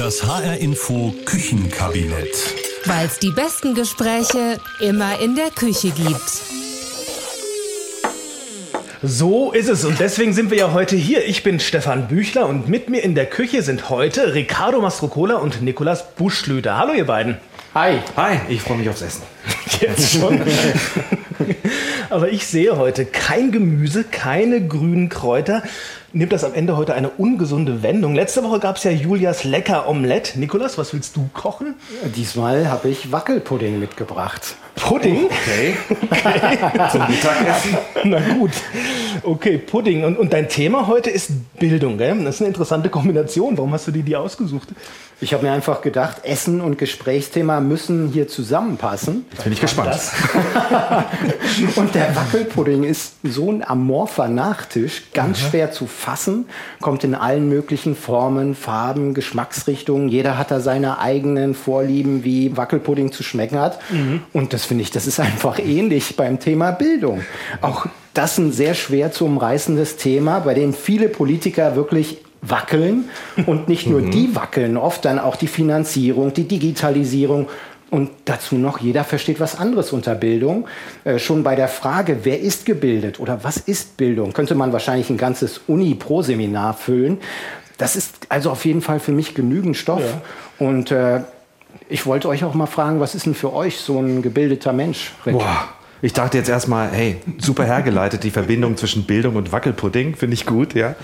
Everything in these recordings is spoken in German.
Das HR Info Küchenkabinett. Weil es die besten Gespräche immer in der Küche gibt. So ist es und deswegen sind wir ja heute hier. Ich bin Stefan Büchler und mit mir in der Küche sind heute Riccardo Mastrocola und Nikolas Buschlüter. Hallo ihr beiden. Hi. Hi, ich freue mich aufs Essen. Jetzt schon. Aber ich sehe heute kein Gemüse, keine grünen Kräuter. Nimmt das am Ende heute eine ungesunde Wendung? Letzte Woche gab es ja Julias lecker Omelette. Nikolas, was willst du kochen? Diesmal habe ich Wackelpudding mitgebracht. Pudding? Okay. Zum Mittagessen. Na gut. Okay, Pudding. Und, und dein Thema heute ist Bildung, gell? Das ist eine interessante Kombination. Warum hast du dir die ausgesucht? Ich habe mir einfach gedacht, Essen und Gesprächsthema müssen hier zusammenpassen. Jetzt bin ich gespannt. und der Wackelpudding ist so ein amorpher Nachtisch, ganz schwer zu fassen, kommt in allen möglichen Formen, Farben, Geschmacksrichtungen. Jeder hat da seine eigenen Vorlieben, wie Wackelpudding zu schmecken hat. Und das finde ich, das ist einfach ähnlich beim Thema Bildung. Auch das ein sehr schwer zu umreißendes Thema, bei dem viele Politiker wirklich wackeln und nicht nur die wackeln, oft dann auch die Finanzierung, die Digitalisierung und dazu noch, jeder versteht was anderes unter Bildung. Äh, schon bei der Frage, wer ist gebildet oder was ist Bildung, könnte man wahrscheinlich ein ganzes Uni-Pro-Seminar füllen. Das ist also auf jeden Fall für mich genügend Stoff. Ja. Und äh, ich wollte euch auch mal fragen, was ist denn für euch so ein gebildeter Mensch? Rick? Boah. Ich dachte jetzt erstmal, hey, super hergeleitet, die Verbindung zwischen Bildung und Wackelpudding, finde ich gut, ja.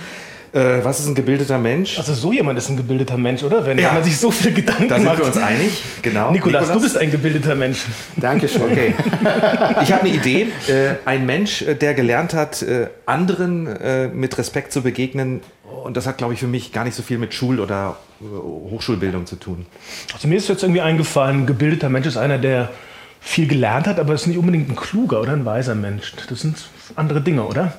Äh, was ist ein gebildeter Mensch? Also so jemand ist ein gebildeter Mensch, oder? Wenn Ja. man sich so viel Gedanken Da sind macht. wir uns einig, genau. Nikolas, du bist ein gebildeter Mensch. Dankeschön. Okay. Ich habe eine Idee. Äh, ein Mensch, äh, der gelernt hat, äh, anderen äh, mit Respekt zu begegnen. Und das hat, glaube ich, für mich gar nicht so viel mit Schul- oder äh, Hochschulbildung zu tun. Also mir ist jetzt irgendwie eingefallen, ein gebildeter Mensch ist einer, der viel gelernt hat, aber ist nicht unbedingt ein kluger oder ein weiser Mensch. Das sind andere Dinge, oder?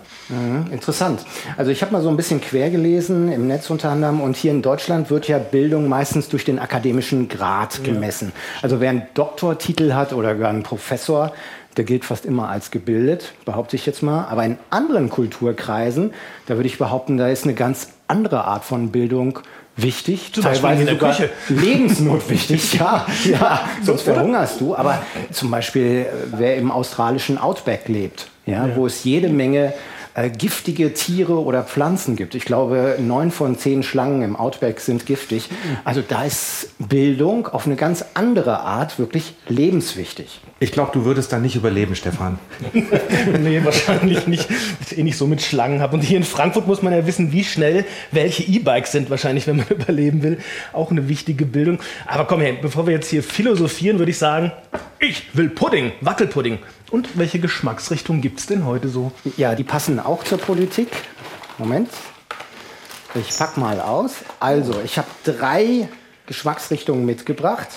Interessant. Also ich habe mal so ein bisschen quer gelesen im Netz unter anderem und hier in Deutschland wird ja Bildung meistens durch den akademischen Grad gemessen. Also wer einen Doktortitel hat oder gar einen Professor, der gilt fast immer als gebildet, behaupte ich jetzt mal. Aber in anderen Kulturkreisen, da würde ich behaupten, da ist eine ganz andere Art von Bildung wichtig, Zum der sogar Küche. lebensnotwichtig, ja, ja, sonst verhungerst du. Aber zum Beispiel, äh, wer im australischen Outback lebt, ja, wo es jede Menge äh, giftige Tiere oder Pflanzen gibt. Ich glaube, neun von zehn Schlangen im Outback sind giftig. Also da ist Bildung auf eine ganz andere Art wirklich lebenswichtig. Ich glaube, du würdest da nicht überleben, Stefan. nee, wahrscheinlich nicht. Ich eh nicht so mit Schlangen habe. Und hier in Frankfurt muss man ja wissen, wie schnell welche E-Bikes sind, wahrscheinlich, wenn man überleben will. Auch eine wichtige Bildung. Aber komm her, bevor wir jetzt hier philosophieren, würde ich sagen, ich will Pudding, Wackelpudding. Und welche Geschmacksrichtung gibt es denn heute so? Ja, die passen auch zur Politik. Moment. Ich pack mal aus. Also, ich habe drei Geschmacksrichtungen mitgebracht.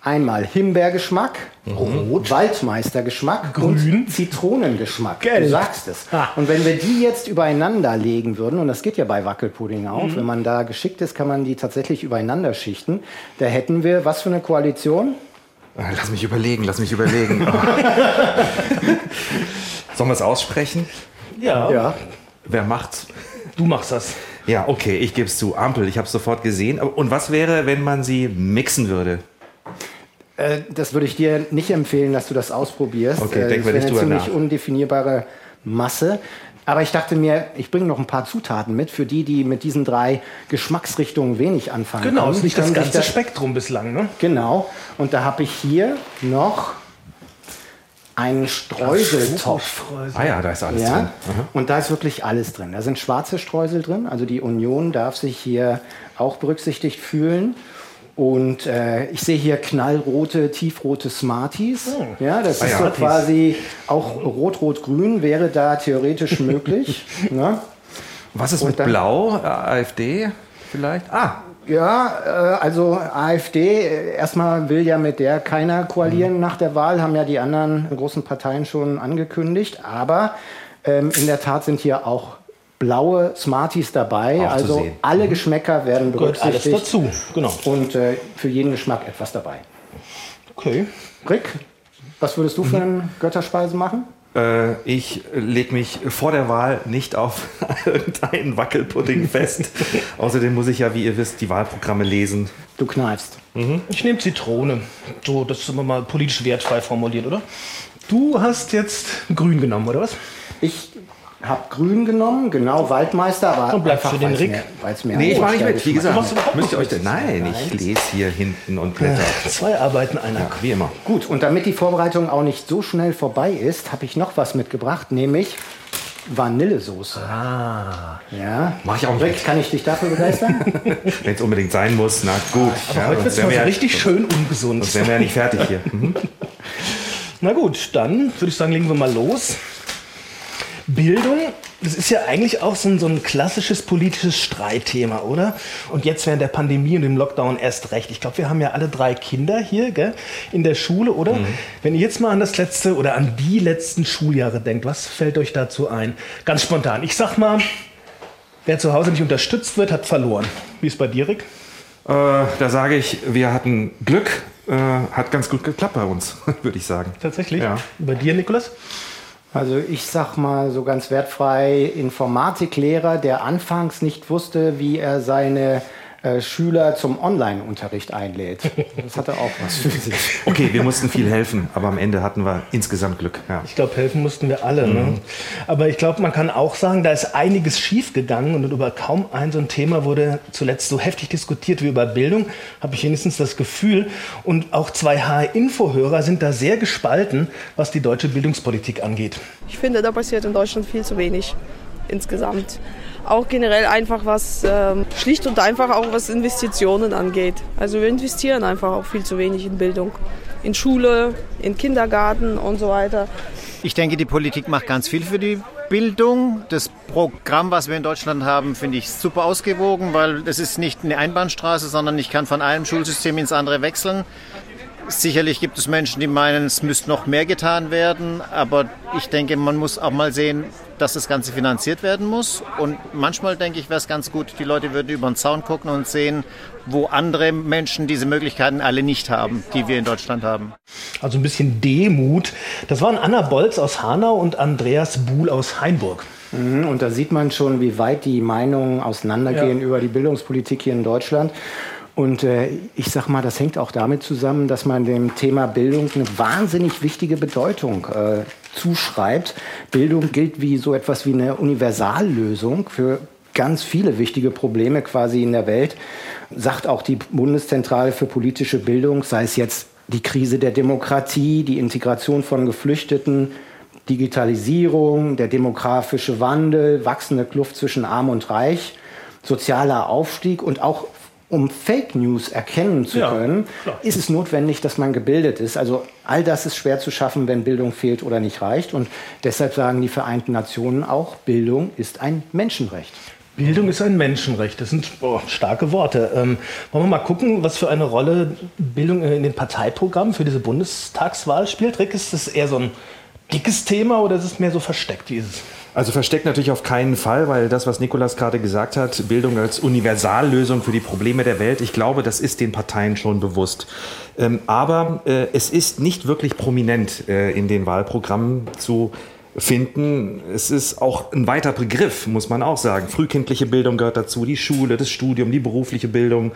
Einmal Himbeergeschmack, Rot, Waldmeistergeschmack Grün. und Zitronengeschmack. Gelb. Du sagst es. Ah. Und wenn wir die jetzt übereinander legen würden, und das geht ja bei Wackelpudding auch, Mhm. wenn man da geschickt ist, kann man die tatsächlich übereinander schichten. Da hätten wir was für eine Koalition? Äh, Lass mich überlegen, lass mich überlegen. Sollen wir es aussprechen? Ja, Ja. Wer macht's? du machst das. Ja, okay, ich gebe es zu. Ampel, ich habe es sofort gesehen. Und was wäre, wenn man sie mixen würde? Äh, das würde ich dir nicht empfehlen, dass du das ausprobierst. Okay, Äh, denken das wir wäre nicht eine drüber ziemlich nach. undefinierbare Masse. Aber ich dachte mir, ich bringe noch ein paar Zutaten mit, für die, die mit diesen drei Geschmacksrichtungen wenig anfangen Genau, können. das ist nicht das ganze Spektrum bislang, ne? Genau. Und da habe ich hier noch einen Streuseltopf. Ah ja, da ist alles Ja, drin. und da ist wirklich alles drin. Da sind schwarze Streusel drin, also die Union darf sich hier auch berücksichtigt fühlen. Und äh, ich sehe hier knallrote, tiefrote Smarties. Ja, das Ah ist ja. so quasi auch rot-rot-grün wäre da theoretisch möglich. ne? Was ist Und mit dann- Blau? Äh, AfD vielleicht? Ah, Ja, äh, also AfD, äh, erstmal will ja mit der keiner koalieren Mhm. nach der Wahl, haben ja die anderen großen Parteien schon angekündigt. Aber ähm, in der Tat sind hier auch blaue Smarties dabei. Auch also alle Geschmäcker werden Gehört alles berücksichtigt. dazu, genau. Und äh, für jeden Geschmack etwas dabei. Okay. Rick, was würdest du für eine Götterspeise machen? Äh, ich lege mich vor der Wahl nicht auf irgendeinen Wackelpudding fest. Außerdem muss ich ja, wie ihr wisst, die Wahlprogramme lesen. Du kneifst. Ich nehme Zitrone. So, das ist immer mal politisch wertfrei formuliert, oder? Du hast jetzt grün genommen, oder was? Ich habe grün genommen, genau, Waldmeister, aber Und bleibst einfach, für den Rick? Weil's mir Nee, ich mache nicht mit. Wie gesagt, müsst ihr euch denn. Nein, ich lese hier hinten und blätter. Zwei Arbeiten, einer. Ja, wie immer. Gut, und damit die Vorbereitung auch nicht so schnell vorbei ist, habe ich noch was mitgebracht, nämlich Vanillesoße. Ah. Ja. Mach ich auch nicht Rick, mit. kann ich dich dafür begeistern? Wenn es unbedingt sein muss, na gut. Aber Ja, heute wird es so ja- richtig schön ungesund. Sonst wären wir ja nicht fertig hier. Mhm. Na gut, dann würde ich sagen, legen wir mal los. Bildung, das ist ja eigentlich auch so ein, so ein klassisches politisches Streitthema, oder? Und jetzt während der Pandemie und dem Lockdown erst recht. Ich glaube, wir haben ja alle drei Kinder hier gell, in der Schule, oder? Wenn ihr jetzt mal an das letzte oder an die letzten Schuljahre denkt, was fällt euch dazu ein? Ganz spontan. Ich sag mal, wer zu Hause nicht unterstützt wird, hat verloren. Wie ist bei dir, Rick? Äh, da sage ich, wir hatten Glück. Äh, hat ganz gut geklappt bei uns, würde ich sagen. Tatsächlich? Ja. Bei dir, Nikolas? Also ich sag mal so ganz wertfrei, Informatiklehrer, der anfangs nicht wusste, wie er seine Schüler zum Online-Unterricht einlädt. Das hatte auch was für sich. Okay, wir mussten viel helfen, aber am Ende hatten wir insgesamt Glück. Ja. Ich glaube, helfen mussten wir alle. Ne? Aber ich glaube, man kann auch sagen, da ist einiges schiefgegangen und über kaum ein so ein Thema wurde zuletzt so heftig diskutiert wie über Bildung, habe ich wenigstens das Gefühl. Und auch zwei HR-Info-Hörer sind da sehr gespalten, was die deutsche Bildungspolitik angeht. Ich finde, da passiert in Deutschland viel zu wenig insgesamt. Auch generell einfach was, ähm, schlicht und einfach auch was Investitionen angeht. Also wir investieren einfach auch viel zu wenig in Bildung. In Schule, in Kindergarten und so weiter. Ich denke, die Politik macht ganz viel für die Bildung. Das Programm, was wir in Deutschland haben, finde ich super ausgewogen, weil es ist nicht eine Einbahnstraße, sondern ich kann von einem Schulsystem ins andere wechseln. Sicherlich gibt es Menschen, die meinen, es müsste noch mehr getan werden, aber ich denke, man muss auch mal sehen, dass das Ganze finanziert werden muss. Und manchmal denke ich, wäre es ganz gut, die Leute würden über den Zaun gucken und sehen, wo andere Menschen diese Möglichkeiten alle nicht haben, die wir in Deutschland haben. Also ein bisschen Demut. Das waren Anna Bolz aus Hanau und Andreas Buhl aus Hainburg. Mhm, Und da sieht man schon, wie weit die Meinungen auseinandergehen Ja. über die Bildungspolitik hier in Deutschland. Und äh, ich sag mal, das hängt auch damit zusammen, dass man dem Thema Bildung eine wahnsinnig wichtige Bedeutung äh, zuschreibt. Bildung gilt wie so etwas wie eine Universallösung für ganz viele wichtige Probleme quasi in der Welt. Sagt auch die Bundeszentrale für politische Bildung, sei es jetzt die Krise der Demokratie, die Integration von Geflüchteten, Digitalisierung, der demografische Wandel, wachsende Kluft zwischen Arm und Reich, sozialer Aufstieg und auch um Fake News erkennen zu Ja, können, klar. ist es notwendig, dass man gebildet ist. Also all das ist schwer zu schaffen, wenn Bildung fehlt oder nicht reicht. Und deshalb sagen die Vereinten Nationen auch, Bildung ist ein Menschenrecht. Bildung ist ein Menschenrecht. Das sind boah, starke Worte. Ähm, wollen wir mal gucken, was für eine Rolle Bildung in den Parteiprogrammen für diese Bundestagswahl spielt? Rick, ist das eher so ein dickes Thema oder ist es mehr so versteckt? Wie? Also versteckt natürlich auf keinen Fall, weil das, was Nikolas gerade gesagt hat, Bildung als Universallösung für die Probleme der Welt, ich glaube, das ist den Parteien schon bewusst. Ähm, aber äh, es ist nicht wirklich prominent äh, in den Wahlprogrammen zu finden. Es ist auch ein weiter Begriff, muss man auch sagen. Frühkindliche Bildung gehört dazu, die Schule, das Studium, die berufliche Bildung,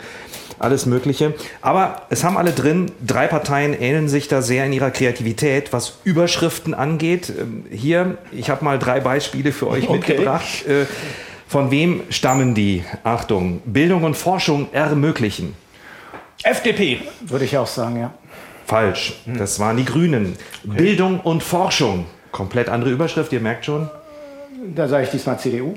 alles Mögliche. Aber es haben alle drin, drei Parteien ähneln sich da sehr in ihrer Kreativität, was Überschriften angeht. Ähm, Hier, ich habe mal drei Beispiele für euch Okay. mitgebracht. Äh, Von wem stammen die? Achtung, Bildung und Forschung ermöglichen. FDP. Würde ich auch sagen, ja. Falsch, das waren die Grünen. Bildung und Forschung. Komplett andere Überschrift, ihr merkt schon. Da sage ich diesmal CDU.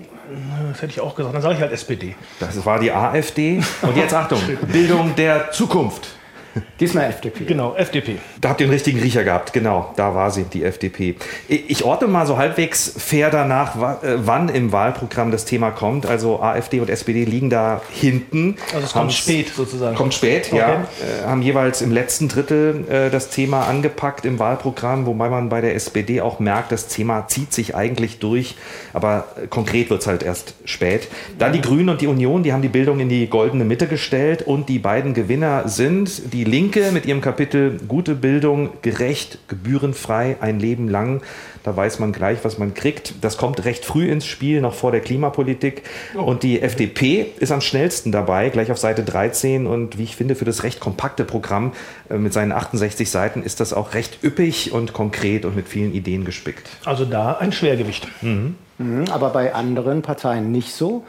Das hätte ich auch gesagt. Dann sage ich halt SPD. Das war die AfD. Und jetzt Achtung, Bildung der Zukunft. Diesmal FDP. Genau, FDP. Da habt ihr den richtigen Riecher gehabt, genau, da war sie, die FDP. Ich ordne mal so halbwegs fair danach, äh, wann im Wahlprogramm das Thema kommt. Also AfD und SPD liegen da hinten. Also es kommt spät sozusagen. Kommt spät, Okay. ja. Äh, haben jeweils im letzten Drittel äh, das Thema angepackt im Wahlprogramm, wobei man bei der SPD auch merkt, das Thema zieht sich eigentlich durch, aber konkret wird es halt erst spät. Dann die Grünen und die Union, die haben die Bildung in die goldene Mitte gestellt und die beiden Gewinner sind die Linke mit ihrem Kapitel Gute Bildung, gerecht, gebührenfrei, ein Leben lang. Da weiß man gleich, was man kriegt. Das kommt recht früh ins Spiel, noch vor der Klimapolitik. Und die FDP ist am schnellsten dabei, gleich auf Seite 13. Und wie ich finde, für das recht kompakte Programm äh, mit seinen 68 Seiten ist das auch recht üppig und konkret und mit vielen Ideen gespickt. Also da ein Schwergewicht. Mhm, aber bei anderen Parteien nicht so.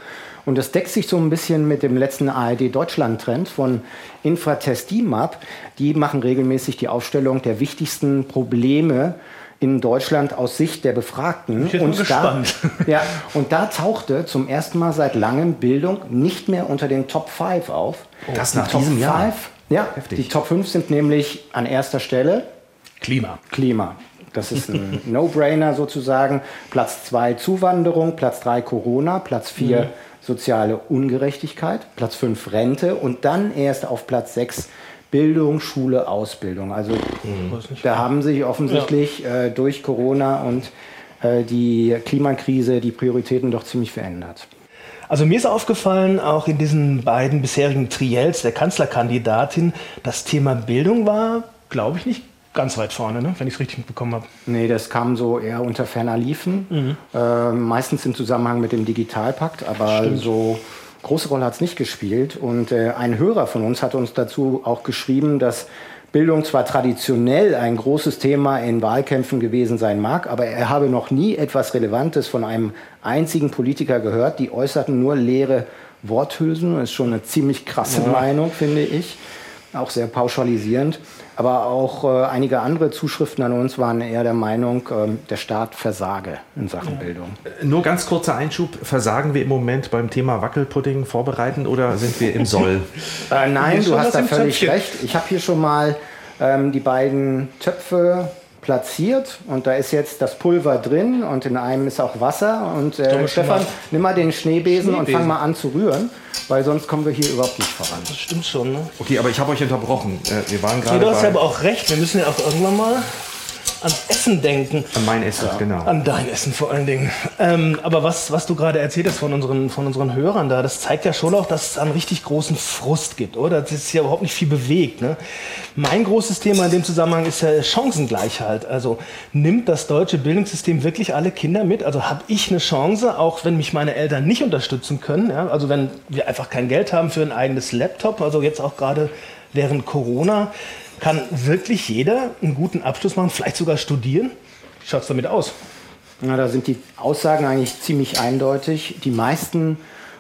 Und das deckt sich so ein bisschen mit dem letzten ARD-Deutschland-Trend von Infratestimab. Die machen regelmäßig die Aufstellung der wichtigsten Probleme in Deutschland aus Sicht der Befragten. Ich bin jetzt mal da, gespannt. ja, und da tauchte zum ersten Mal seit langem Bildung nicht mehr unter den Top 5 auf. Das die nach Top diesem Jahr? 5, ja, Heftig. die Top 5 sind nämlich an erster Stelle Klima. Klima. Das ist ein No-Brainer sozusagen. Platz 2 Zuwanderung, Platz 3 Corona, Platz 4 soziale Ungerechtigkeit, Platz 5 Rente und dann erst auf Platz 6 Bildung, Schule, Ausbildung. Also da haben sich offensichtlich äh, durch Corona und äh, die Klimakrise die Prioritäten doch ziemlich verändert. Also mir ist aufgefallen, auch in diesen beiden bisherigen Triels der Kanzlerkandidatin, das Thema Bildung war, glaube ich, nicht ganz weit vorne, ne? wenn ich es richtig mitbekommen habe. Nee, das kam so eher unter ferner Liefen. Äh, meistens im Zusammenhang mit dem Digitalpakt, aber so große Rolle hat es nicht gespielt. Und äh, ein Hörer von uns hat uns dazu auch geschrieben, dass Bildung zwar traditionell ein großes Thema in Wahlkämpfen gewesen sein mag, aber er habe noch nie etwas Relevantes von einem einzigen Politiker gehört. Die äußerten nur leere Worthülsen. Das ist schon eine ziemlich krasse Meinung, finde ich. Auch sehr pauschalisierend. Aber auch äh, einige andere Zuschriften an uns waren eher der Meinung, ähm, der Staat versage in Sachen Bildung. Nur ganz kurzer Einschub. Versagen wir im Moment beim Thema Wackelpudding vorbereiten oder sind wir im Soll? Äh, nein, du hast da völlig Töpfchen. recht. Ich habe hier schon mal ähm, die beiden Töpfe platziert und da ist jetzt das Pulver drin und in einem ist auch Wasser. Und äh, Stefan, mal. nimm mal den Schneebesen, und Schneebesen. fang mal an zu rühren, weil sonst kommen wir hier überhaupt nicht voran. Das stimmt schon. Ne? Okay, aber ich habe euch unterbrochen. Äh, Wir waren Nee, gerade du hast ja aber auch recht, wir müssen ja auch irgendwann mal ans Essen denken. an mein Essen, genau. An dein Essen vor allen Dingen. Ähm, aber was, was du gerade erzählt hast von unseren, von unseren Hörern da, das zeigt ja schon auch, dass es einen richtig großen Frust gibt, oder? Das ist ja überhaupt nicht viel bewegt. Ne? Mein großes Thema in dem Zusammenhang ist ja Chancengleichheit. Also nimmt das deutsche Bildungssystem wirklich alle Kinder mit? Also habe ich eine Chance, auch wenn mich meine Eltern nicht unterstützen können? Ja? Also wenn wir einfach kein Geld haben für ein eigenes Laptop, also jetzt auch gerade während Corona, kann wirklich jeder einen guten Abschluss machen, vielleicht sogar studieren? Wie schaut es damit aus? Na, da sind die Aussagen eigentlich ziemlich eindeutig. Die meisten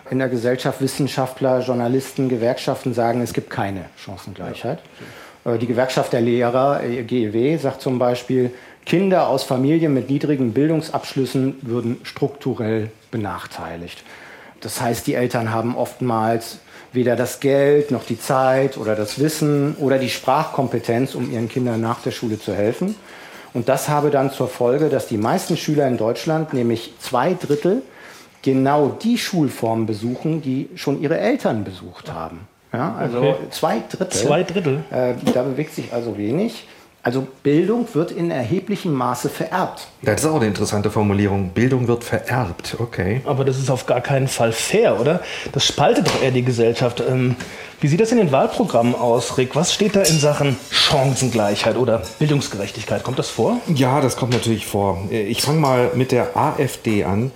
in der Gesellschaft, Wissenschaftler, Journalisten, Gewerkschaften sagen, es gibt keine Chancengleichheit. Äh, Die Gewerkschaft der Lehrer, äh, GEW, sagt zum Beispiel, Kinder aus Familien mit niedrigen Bildungsabschlüssen würden strukturell benachteiligt. Das heißt, die Eltern haben oftmals weder das Geld noch die Zeit oder das Wissen oder die Sprachkompetenz, um ihren Kindern nach der Schule zu helfen. Und das habe dann zur Folge, dass die meisten Schüler in Deutschland, nämlich zwei Drittel, genau die Schulformen besuchen, die schon ihre Eltern besucht haben. Ja, also Okay. zwei Drittel. Zwei Drittel. Äh, da bewegt sich also wenig. Also Bildung wird in erheblichem Maße vererbt. Das ist auch eine interessante Formulierung. Bildung wird vererbt. Okay. Aber das ist auf gar keinen Fall fair, oder? Das spaltet doch eher die Gesellschaft. Ähm, wie sieht das in den Wahlprogrammen aus, Rick? Was steht da in Sachen Chancengleichheit oder Bildungsgerechtigkeit? Kommt das vor? Ja, das kommt natürlich vor. Ich fange mal mit der AfD an.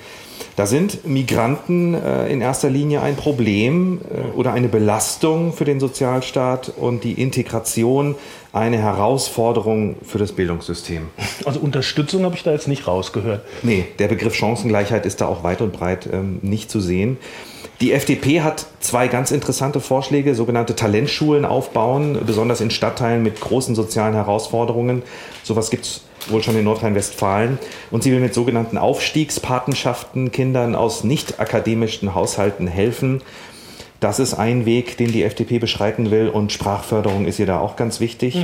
Da sind Migranten äh, in erster Linie ein Problem äh, oder eine Belastung für den Sozialstaat und die Integration eine Herausforderung für das Bildungssystem. Also Unterstützung habe ich da jetzt nicht rausgehört. Nee, der Begriff Chancengleichheit ist da auch weit und breit ähm, nicht zu sehen. Die FDP hat zwei ganz interessante Vorschläge, sogenannte Talentschulen aufbauen, besonders in Stadtteilen mit großen sozialen Herausforderungen. Sowas gibt es wohl schon in Nordrhein-Westfalen. Und sie will mit sogenannten Aufstiegspatenschaften Kindern aus nicht akademischen Haushalten helfen. Das ist ein Weg, den die FDP beschreiten will und Sprachförderung ist ihr da auch ganz wichtig.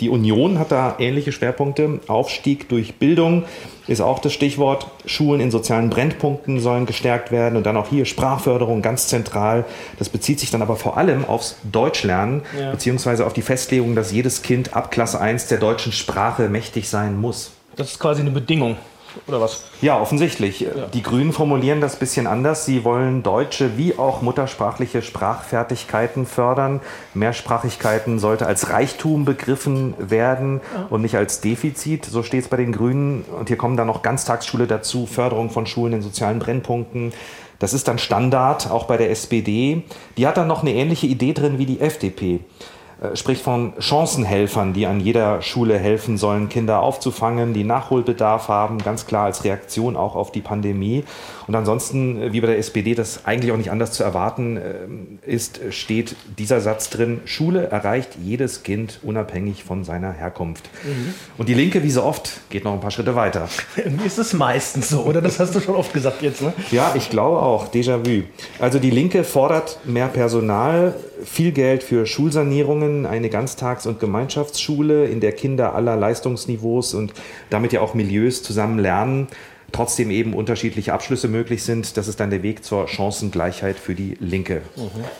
Die Union hat da ähnliche Schwerpunkte. Aufstieg durch Bildung ist auch das Stichwort. Schulen in sozialen Brennpunkten sollen gestärkt werden und dann auch hier Sprachförderung ganz zentral. Das bezieht sich dann aber vor allem aufs Deutschlernen beziehungsweise auf die Festlegung, dass jedes Kind ab Klasse 1 der deutschen Sprache mächtig sein muss. Das ist quasi eine Bedingung oder was? Ja, offensichtlich. Die Grünen formulieren das ein bisschen anders. Sie wollen deutsche wie auch muttersprachliche Sprachfertigkeiten fördern. Mehrsprachigkeiten sollte als Reichtum begriffen werden und nicht als Defizit. So steht es bei den Grünen. Und hier kommen dann noch Ganztagsschule dazu, Förderung von Schulen in sozialen Brennpunkten. Das ist dann Standard, auch bei der SPD. Die hat dann noch eine ähnliche Idee drin wie die FDP spricht von Chancenhelfern, die an jeder Schule helfen sollen, Kinder aufzufangen, die Nachholbedarf haben, ganz klar als Reaktion auch auf die Pandemie. Und ansonsten, äh, wie bei der SPD, das eigentlich auch nicht anders zu erwarten äh, ist, steht dieser Satz drin, Schule erreicht jedes Kind unabhängig von seiner Herkunft. Und die Linke, wie so oft, geht noch ein paar Schritte weiter. Irgendwie ist es meistens so, oder? Das hast du schon oft gesagt jetzt, ne? Ja, ich glaube auch. Déjà-vu. Also die Linke fordert mehr Personal, viel Geld für Schulsanierungen, eine Ganztags- und Gemeinschaftsschule, in der Kinder aller Leistungsniveaus und damit ja auch Milieus zusammen lernen. Trotzdem eben unterschiedliche Abschlüsse möglich sind. Das ist dann der Weg zur Chancengleichheit für die Linke.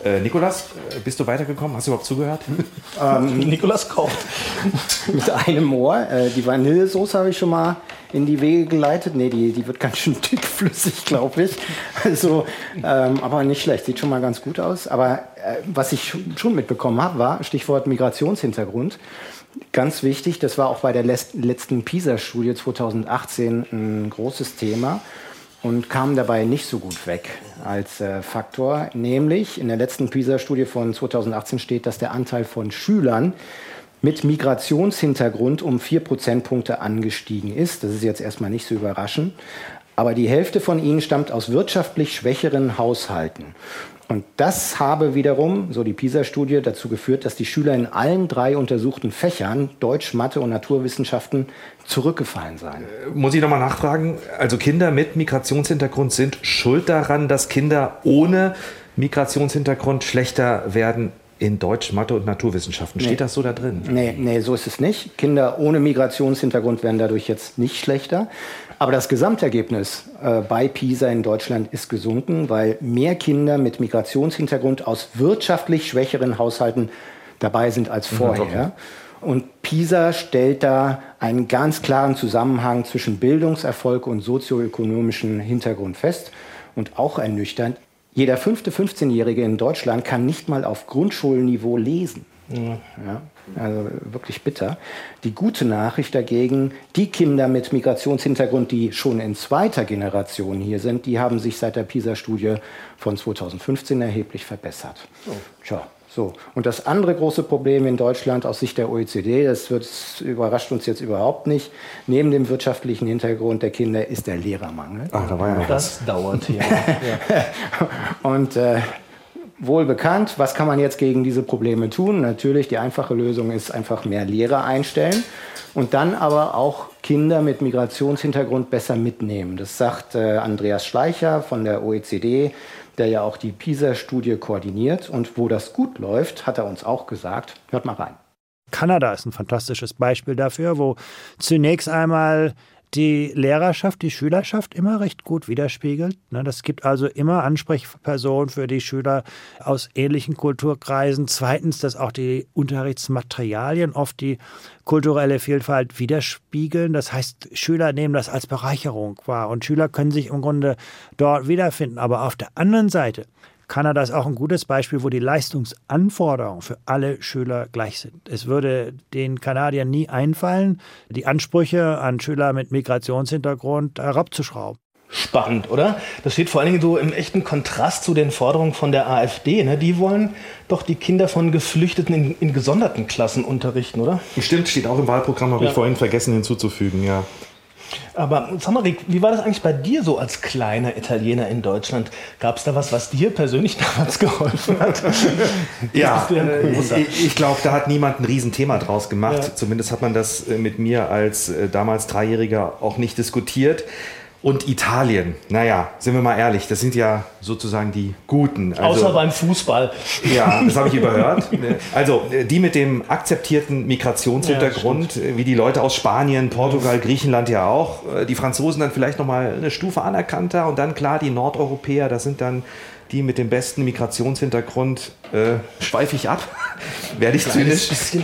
Äh, Nikolas, äh, bist du weitergekommen? Hast du überhaupt zugehört? Nikolas kocht. Mit einem Ohr. Äh, die Vanillesoße habe ich schon mal in die Wege geleitet. Nee, die, die wird ganz schön dickflüssig, glaube ich. Also, ähm, aber nicht schlecht. Sieht schon mal ganz gut aus. Aber äh, was ich schon mitbekommen habe, war Stichwort Migrationshintergrund. Ganz wichtig, das war auch bei der letzten PISA-Studie 2018 ein großes Thema und kam dabei nicht so gut weg als äh, Faktor. Nämlich in der letzten PISA-Studie von 2018 steht, dass der Anteil von Schülern mit Migrationshintergrund um vier Prozentpunkte angestiegen ist. Das ist jetzt erstmal nicht so überraschend. Aber die Hälfte von ihnen stammt aus wirtschaftlich schwächeren Haushalten. Und das habe wiederum, so die PISA-Studie, dazu geführt, dass die Schüler in allen drei untersuchten Fächern, Deutsch, Mathe und Naturwissenschaften, zurückgefallen seien. Muss ich nochmal nachfragen? Also Kinder mit Migrationshintergrund sind schuld daran, dass Kinder ohne Migrationshintergrund schlechter werden in Deutsch, Mathe und Naturwissenschaften. Steht Nee. das so da drin? Nee, nee, so ist es nicht. Kinder ohne Migrationshintergrund werden dadurch jetzt nicht schlechter. Aber das Gesamtergebnis äh, bei PISA in Deutschland ist gesunken, weil mehr Kinder mit Migrationshintergrund aus wirtschaftlich schwächeren Haushalten dabei sind als vorher. Und PISA stellt da einen ganz klaren Zusammenhang zwischen Bildungserfolg und sozioökonomischem Hintergrund fest. Und auch ernüchternd, jeder fünfte 15-Jährige in Deutschland kann nicht mal auf Grundschulniveau lesen. Ja, also wirklich bitter. Die gute Nachricht dagegen, die Kinder mit Migrationshintergrund, die schon in zweiter Generation hier sind, die haben sich seit der PISA-Studie von 2015 erheblich verbessert. Tja, so. Und das andere große Problem in Deutschland aus Sicht der OECD, das, wird, das überrascht uns jetzt überhaupt nicht, neben dem wirtschaftlichen Hintergrund der Kinder ist der Lehrermangel. Ach, da war ja noch was. Das dauert hier. Und äh, wohl bekannt, was kann man jetzt gegen diese Probleme tun? Natürlich, die einfache Lösung ist einfach mehr Lehrer einstellen und dann aber auch Kinder mit Migrationshintergrund besser mitnehmen. Das sagt äh, Andreas Schleicher von der OECD, der ja auch die PISA-Studie koordiniert. Und wo das gut läuft, hat er uns auch gesagt. Hört mal rein. Kanada ist ein fantastisches Beispiel dafür, wo zunächst einmal die Lehrerschaft, die Schülerschaft immer recht gut widerspiegelt. Ne, Das gibt also immer Ansprechpersonen für die Schüler aus ähnlichen Kulturkreisen. Zweitens, dass auch die Unterrichtsmaterialien oft die kulturelle Vielfalt widerspiegeln. Das heißt, Schüler nehmen das als Bereicherung wahr und Schüler können sich im Grunde dort wiederfinden. Aber auf der anderen Seite Kanada ist auch ein gutes Beispiel, wo die Leistungsanforderungen für alle Schüler gleich sind. Es würde den Kanadiern nie einfallen, die Ansprüche an Schüler mit Migrationshintergrund herabzuschrauben. Spannend, oder? Das steht vor allen Dingen so im echten Kontrast zu den Forderungen von der AfD. Ne? Die wollen doch die Kinder von Geflüchteten in, in gesonderten Klassen unterrichten, oder? Stimmt, steht auch im Wahlprogramm, habe Ja. ich vorhin vergessen hinzuzufügen, ja. Aber sag mal, Rick, wie war das eigentlich bei dir so als kleiner Italiener in Deutschland? Gab es da was, was dir persönlich damals geholfen hat? Ja, äh, ich, ich glaube, da hat niemand ein Riesenthema draus gemacht. Ja. Zumindest hat man das äh, mit mir als äh, damals Dreijähriger auch nicht diskutiert. Und Italien, naja, sind wir mal ehrlich, das sind ja sozusagen die Guten. Also, Außer beim Fußball. Ja, das habe ich überhört. Also die mit dem akzeptierten Migrationshintergrund, äh, wie die Leute aus Spanien, Portugal, Griechenland ja auch. Äh, Die Franzosen dann vielleicht nochmal eine Stufe anerkannter und dann klar die Nordeuropäer, das sind dann die mit dem besten Migrationshintergrund, äh, schweife ich ab. Werde ich zynisch?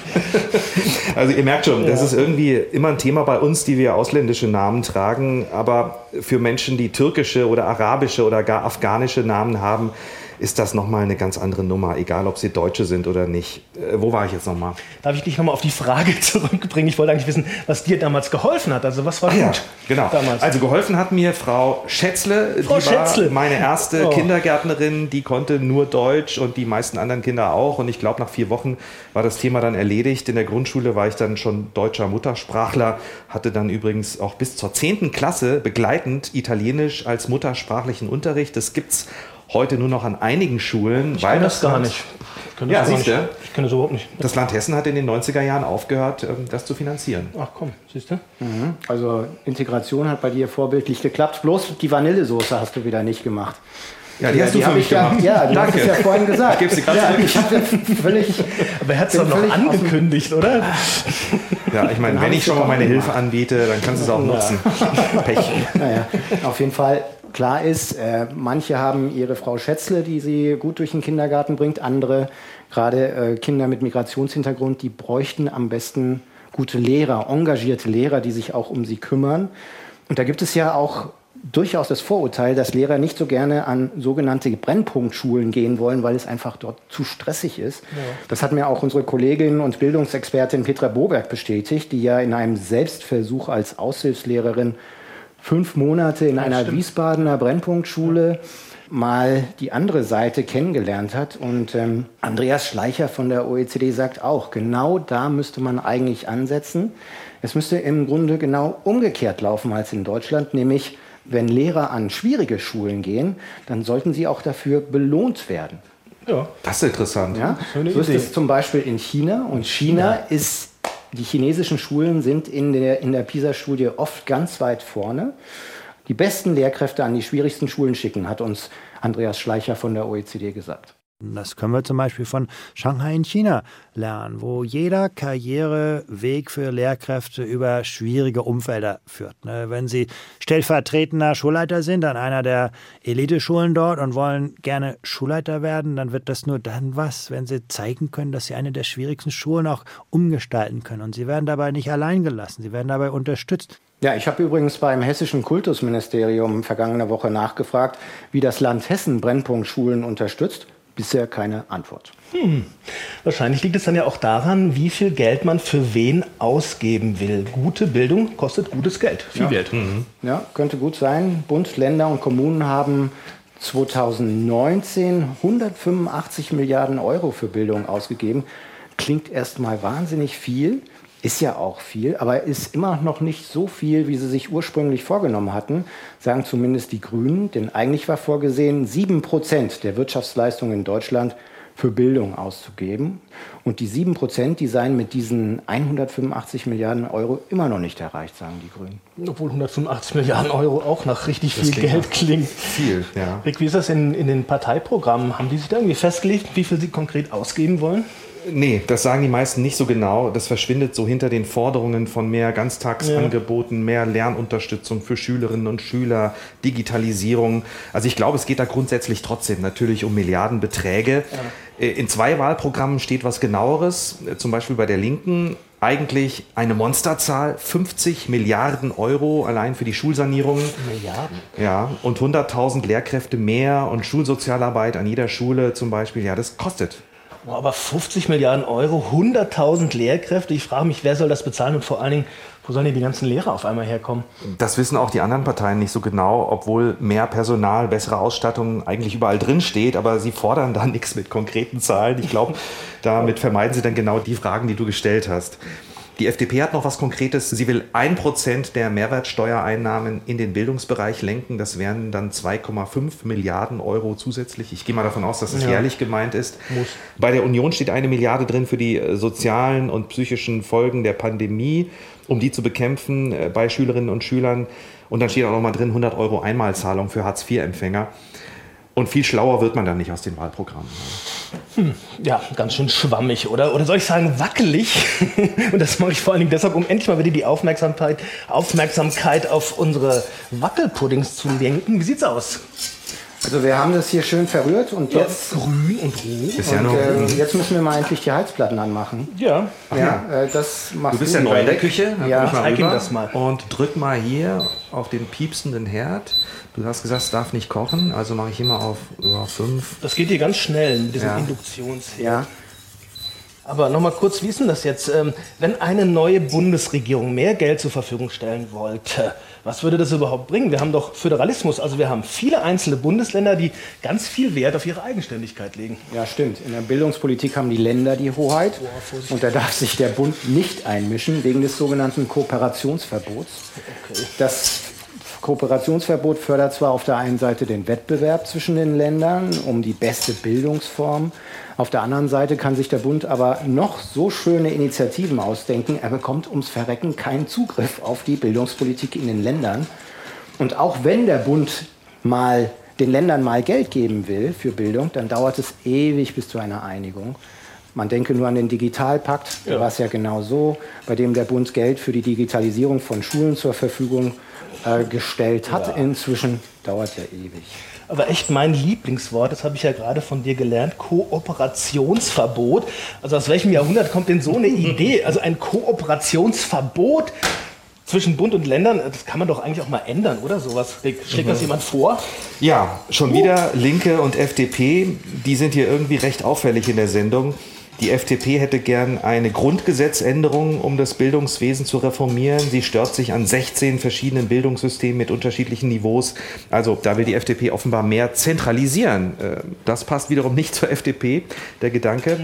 Also ihr merkt schon, das ist irgendwie immer ein Thema bei uns, die wir ausländische Namen tragen. Aber für Menschen, die türkische oder arabische oder gar afghanische Namen haben, ist das nochmal eine ganz andere Nummer, egal ob sie Deutsche sind oder nicht. Äh, wo war ich jetzt nochmal? Darf ich dich nochmal auf die Frage zurückbringen? Ich wollte eigentlich wissen, was dir damals geholfen hat. Also was war Ah, gut ja, genau. damals? Also geholfen hat mir Frau Schätzle. Frau die Schätzle. war meine erste Oh. Kindergärtnerin. Die konnte nur Deutsch und die meisten anderen Kinder auch. Und ich glaube, nach vier Wochen war das Thema dann erledigt. In der Grundschule war ich dann schon deutscher Muttersprachler, hatte dann übrigens auch bis zur 10. Klasse begleitend Italienisch als muttersprachlichen Unterricht. Das gibt's heute nur noch an einigen Schulen. ich kenne das gar nicht. Ich Ja, das siehste. nicht. Ich kenne das überhaupt nicht. Das Land Hessen hat in den 90er Jahren aufgehört, ähm, das zu finanzieren. Ach komm, siehst du? Also Integration hat bei dir vorbildlich geklappt. Bloß die Vanillesoße hast du wieder nicht gemacht. Ja, die hast du hab für mich ich ja, gemacht. Ja, du Danke. hast es ja vorhin gesagt. Ich gebe sie grad ja, zurück. ich habe völlig. Aber er hat es doch noch angekündigt, oder? Ja, ich meine, wenn ich schon mal meine gemacht. Hilfe anbiete, dann kannst du es auch nutzen. Pech. Naja, auf jeden Fall klar ist, äh, manche haben ihre Frau Schätzle, die sie gut durch den Kindergarten bringt, andere, gerade äh, Kinder mit Migrationshintergrund, die bräuchten am besten gute Lehrer, engagierte Lehrer, die sich auch um sie kümmern. Und da gibt es ja auch durchaus das Vorurteil, dass Lehrer nicht so gerne an sogenannte Brennpunktschulen gehen wollen, weil es einfach dort zu stressig ist. Das hat mir auch unsere Kollegin und Bildungsexpertin Petra Boberg bestätigt, die ja in einem Selbstversuch als Aushilfslehrerin fünf Monate in einer Wiesbadener Brennpunktschule mal die andere Seite kennengelernt hat. Und ähm, Andreas Schleicher von der OECD sagt auch, genau da müsste man eigentlich ansetzen. Es müsste im Grunde genau umgekehrt laufen als in Deutschland, nämlich wenn Lehrer an schwierige Schulen gehen, dann sollten sie auch dafür belohnt werden. Ja. Das ist interessant. Ja? So ist es zum Beispiel in China. Und China ist, die chinesischen Schulen sind in der, in der PISA-Studie oft ganz weit vorne. Die besten Lehrkräfte an die schwierigsten Schulen schicken, hat uns Andreas Schleicher von der OECD gesagt. Das können wir zum Beispiel von Shanghai in China lernen, wo jeder Karriereweg für Lehrkräfte über schwierige Umfelder führt. Ne, Wenn Sie stellvertretender Schulleiter sind an einer der Eliteschulen dort und wollen gerne Schulleiter werden, dann wird das nur dann was, wenn Sie zeigen können, dass Sie eine der schwierigsten Schulen auch umgestalten können. Und Sie werden dabei nicht allein gelassen, Sie werden dabei unterstützt. Ja, ich habe übrigens beim hessischen Kultusministerium vergangene Woche nachgefragt, wie das Land Hessen Brennpunktschulen unterstützt. Bisher keine Antwort. Wahrscheinlich liegt es dann ja auch daran, wie viel Geld man für wen ausgeben will. Gute Bildung kostet gutes Geld, viel Geld. Ja, könnte gut sein. Bund, Länder und Kommunen haben 2019 185 Milliarden Euro für Bildung ausgegeben. Klingt erstmal wahnsinnig viel, ist ja auch viel, aber ist immer noch nicht so viel, wie sie sich ursprünglich vorgenommen hatten, sagen zumindest die Grünen. Denn eigentlich war vorgesehen, 7 Prozent der Wirtschaftsleistung in Deutschland für Bildung auszugeben. Und die 7 Prozent, die seien mit diesen 185 Milliarden Euro immer noch nicht erreicht, sagen die Grünen. Obwohl 185 Milliarden Euro auch nach richtig viel klingt Geld klingt. Viel, ja. Rick, wie ist das in, in den Parteiprogrammen? Haben die sich da irgendwie festgelegt, wie viel sie konkret ausgeben wollen? Nee, das sagen die meisten nicht so genau. Das verschwindet so hinter den Forderungen von mehr Ganztagsangeboten, mehr Lernunterstützung für Schülerinnen und Schüler, Digitalisierung. Also ich glaube, es geht da grundsätzlich trotzdem natürlich um Milliardenbeträge. Äh, In zwei Wahlprogrammen steht was genaueres, äh, zum Beispiel bei der Linken. Eigentlich eine Monsterzahl, 50 Milliarden Euro allein für die Schulsanierung. Milliarden. Ja, und 100.000 Lehrkräfte mehr und Schulsozialarbeit an jeder Schule zum Beispiel. Ja, das kostet. Boah, aber 50 Milliarden Euro, 100.000 Lehrkräfte. Ich frage mich, wer soll das bezahlen und vor allen Dingen, wo sollen denn die ganzen Lehrer auf einmal herkommen? Das wissen auch die anderen Parteien nicht so genau, obwohl mehr Personal, bessere Ausstattung eigentlich überall drin steht, aber sie fordern da nichts mit konkreten Zahlen. Ich glaube, damit vermeiden sie dann genau die Fragen, die du gestellt hast. Die FDP hat noch was Konkretes. Sie will 1% der Mehrwertsteuereinnahmen in den Bildungsbereich lenken. Das wären dann 2,5 Milliarden Euro zusätzlich. Ich gehe mal davon aus, dass es jährlich gemeint ist. Bei der Union steht eine Milliarde drin für die äh, sozialen und psychischen Folgen der Pandemie, um die zu bekämpfen äh, bei Schülerinnen und Schülern. Und dann steht auch noch mal drin 100 Euro Einmalzahlung für Hartz-IV-Empfänger. Und viel schlauer wird man dann nicht aus den Wahlprogrammen. Ja, ganz schön schwammig, oder? Oder soll ich sagen, wackelig? Und das mache ich vor allen Dingen deshalb, um endlich mal wieder die Aufmerksamkeit, Aufmerksamkeit auf unsere Wackelpuddings zu lenken. Wie sieht's aus? Also wir haben das hier schön verrührt und jetzt, Grün und rot. Ist ja und, noch, äh, jetzt müssen wir mal endlich die Heizplatten anmachen. Ja. Ja, äh, das machst Du bist ja neu in der Küche. dann Ja, mal zeig ihm rüber das mal. Und drück mal hier auf den piepsenden Herd. Du hast gesagt, es darf nicht kochen, also mache ich hier mal auf ja, 5. Das geht hier ganz schnell mit diesem Ja. Induktionsherd. Ja, Aber nochmal kurz, wie ist denn das jetzt? Ähm, wenn eine neue Bundesregierung mehr Geld zur Verfügung stellen wollte, was würde das überhaupt bringen? Wir haben doch Föderalismus, also wir haben viele einzelne Bundesländer, die ganz viel Wert auf ihre Eigenständigkeit legen. ja, stimmt. In der Bildungspolitik haben die Länder die Hoheit und da darf sich der Bund nicht einmischen wegen des sogenannten Kooperationsverbots. Das Kooperationsverbot fördert zwar auf der einen Seite den Wettbewerb zwischen den Ländern um die beste Bildungsform, auf der anderen Seite kann sich der Bund aber noch so schöne Initiativen ausdenken, er bekommt ums Verrecken keinen Zugriff auf die Bildungspolitik in den Ländern. Und auch wenn der Bund mal den Ländern mal Geld geben will für Bildung, dann dauert es ewig bis zu einer Einigung. Man denke nur an den Digitalpakt, da war es ja genau so, bei dem der Bund Geld für die Digitalisierung von Schulen zur Verfügung äh, gestellt hat. Inzwischen dauert ja ewig. Aber echt mein Lieblingswort, das habe ich ja gerade von dir gelernt, Kooperationsverbot. Also aus welchem Jahrhundert kommt denn so eine Idee? Also ein Kooperationsverbot zwischen Bund und Ländern, das kann man doch eigentlich auch mal ändern, oder sowas? Schlägt das jemand vor? Ja, schon wieder Linke und FDP, die sind hier irgendwie recht auffällig in der Sendung. Die FDP hätte gern eine Grundgesetzänderung, um das Bildungswesen zu reformieren. Sie stört sich an 16 verschiedenen Bildungssystemen mit unterschiedlichen Niveaus. Also da will die FDP offenbar mehr zentralisieren. Äh, Das passt wiederum nicht zur FDP, der Gedanke.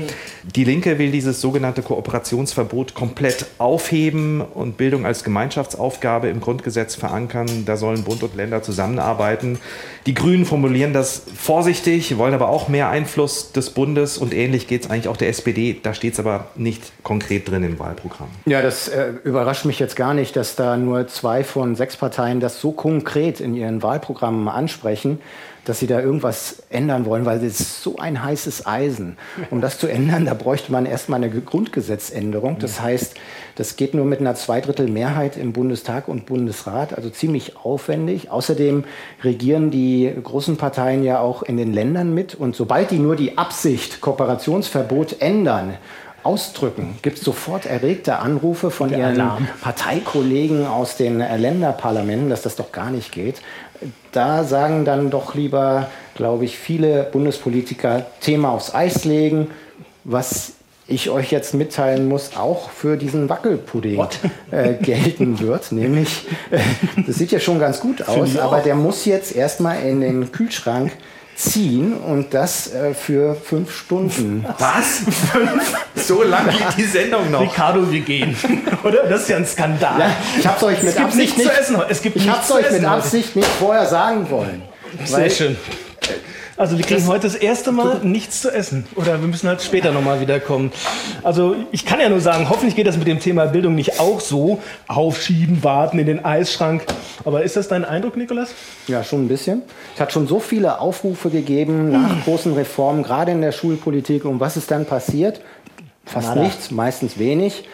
Die Linke will dieses sogenannte Kooperationsverbot komplett aufheben und Bildung als Gemeinschaftsaufgabe im Grundgesetz verankern. Da sollen Bund und Länder zusammenarbeiten. Die Grünen formulieren das vorsichtig, wollen aber auch mehr Einfluss des Bundes und ähnlich geht es eigentlich auch der SPD. Da steht es aber nicht konkret drin im Wahlprogramm. Ja, das äh, überrascht mich jetzt gar nicht, dass da nur zwei von sechs Parteien das so konkret in ihren Wahlprogrammen ansprechen, dass sie da irgendwas ändern wollen, weil es ist so ein heißes Eisen. Um das zu ändern, da bräuchte man erstmal eine Ge- Grundgesetzänderung. Das heißt, das geht nur mit einer Zweidrittelmehrheit im Bundestag und Bundesrat, also ziemlich aufwendig. Außerdem regieren die großen Parteien ja auch in den Ländern mit. Und sobald die nur die Absicht, Kooperationsverbot ändern, ausdrücken, gibt es sofort erregte Anrufe von ihren Alarm. Parteikollegen aus den äh, Länderparlamenten, dass das doch gar nicht geht. Da sagen dann doch lieber, glaube ich, viele Bundespolitiker Thema aufs Eis legen, was ich euch jetzt mitteilen muss, auch für diesen Wackelpudding äh, gelten wird. Nämlich, äh, das sieht ja schon ganz gut aus, aber der muss jetzt erstmal in den Kühlschrank ziehen und das äh, für fünf Stunden. Was? so lang geht die Sendung noch. Ricardo, wir gehen. oder? Das ist ja ein Skandal. Ja, ich habe es euch mit Absicht nicht, zu essen. Es gibt ich nichts hab's zu euch essen mit heute. Absicht nicht vorher sagen wollen. Sehr schön. Also wir kriegen heute das erste Mal nichts zu essen. Oder wir müssen halt später nochmal wiederkommen. Also ich kann ja nur sagen, hoffentlich geht das mit dem Thema Bildung nicht auch so. Aufschieben, warten in den Eisschrank. Aber ist das dein Eindruck, Nikolas? Ja, schon ein bisschen. Es hat schon so viele Aufrufe gegeben nach großen Reformen, gerade in der Schulpolitik. Und was ist dann passiert? Fast Nada. nichts, meistens wenig.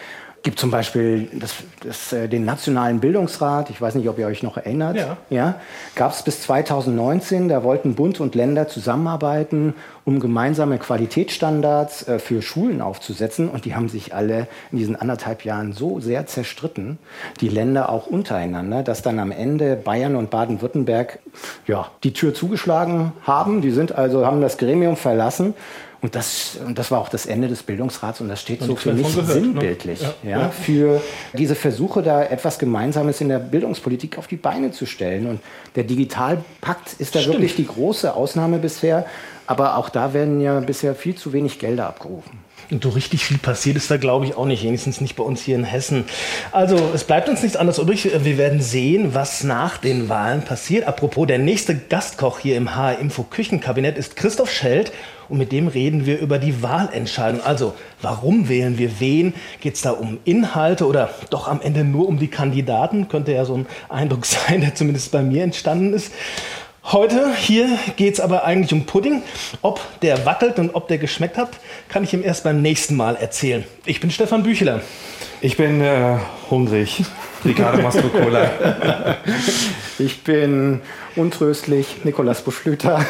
Gibt zum Beispiel das, das, äh, den Nationalen Bildungsrat, ich weiß nicht, ob ihr euch noch erinnert. Ja. Ja, Gab es bis 2019, da wollten Bund und Länder zusammenarbeiten, um gemeinsame Qualitätsstandards äh, für Schulen aufzusetzen. Und die haben sich alle in diesen anderthalb Jahren so sehr zerstritten, die Länder auch untereinander, dass dann am Ende Bayern und Baden-Württemberg ja, die Tür zugeschlagen haben. Die sind also, haben das Gremium verlassen. Und das, und das war auch das Ende des Bildungsrats und das steht so nichts für mich gehört, ne? sinnbildlich. Ja. Ja, für diese Versuche, da etwas Gemeinsames in der Bildungspolitik auf die Beine zu stellen. Und der Digitalpakt ist da Stimmt. wirklich die große Ausnahme bisher. Aber auch da werden ja bisher viel zu wenig Gelder abgerufen. Und so richtig viel passiert ist da, glaube ich, auch nicht. Wenigstens nicht bei uns hier in Hessen. Also, es bleibt uns nichts anderes übrig. Wir werden sehen, was nach den Wahlen passiert. Apropos, der nächste Gastkoch hier im HR-Info Küchenkabinett ist Christoph Schelt. Und mit dem reden wir über die Wahlentscheidung. Also, warum wählen wir wen? Geht es da um Inhalte oder doch am Ende nur um die Kandidaten? Könnte ja so ein Eindruck sein, der zumindest bei mir entstanden ist. Heute hier geht es aber eigentlich um Pudding. Ob der wackelt und ob der geschmeckt hat, kann ich ihm erst beim nächsten Mal erzählen. Ich bin Stefan Bücheler. Ich bin äh, hungrig. Ricardo Mastrocola. Ich bin untröstlich Nikolas Buschlüter.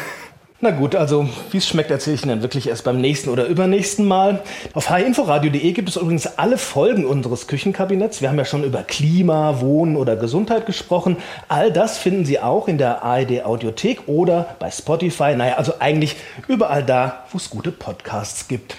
Na gut, also wie es schmeckt, erzähle ich Ihnen dann wirklich erst beim nächsten oder übernächsten Mal. Auf hinforadio.de gibt es übrigens alle Folgen unseres Küchenkabinetts. Wir haben ja schon über Klima, Wohnen oder Gesundheit gesprochen. All das finden Sie auch in der ARD Audiothek oder bei Spotify. Naja, also eigentlich überall da, wo es gute Podcasts gibt.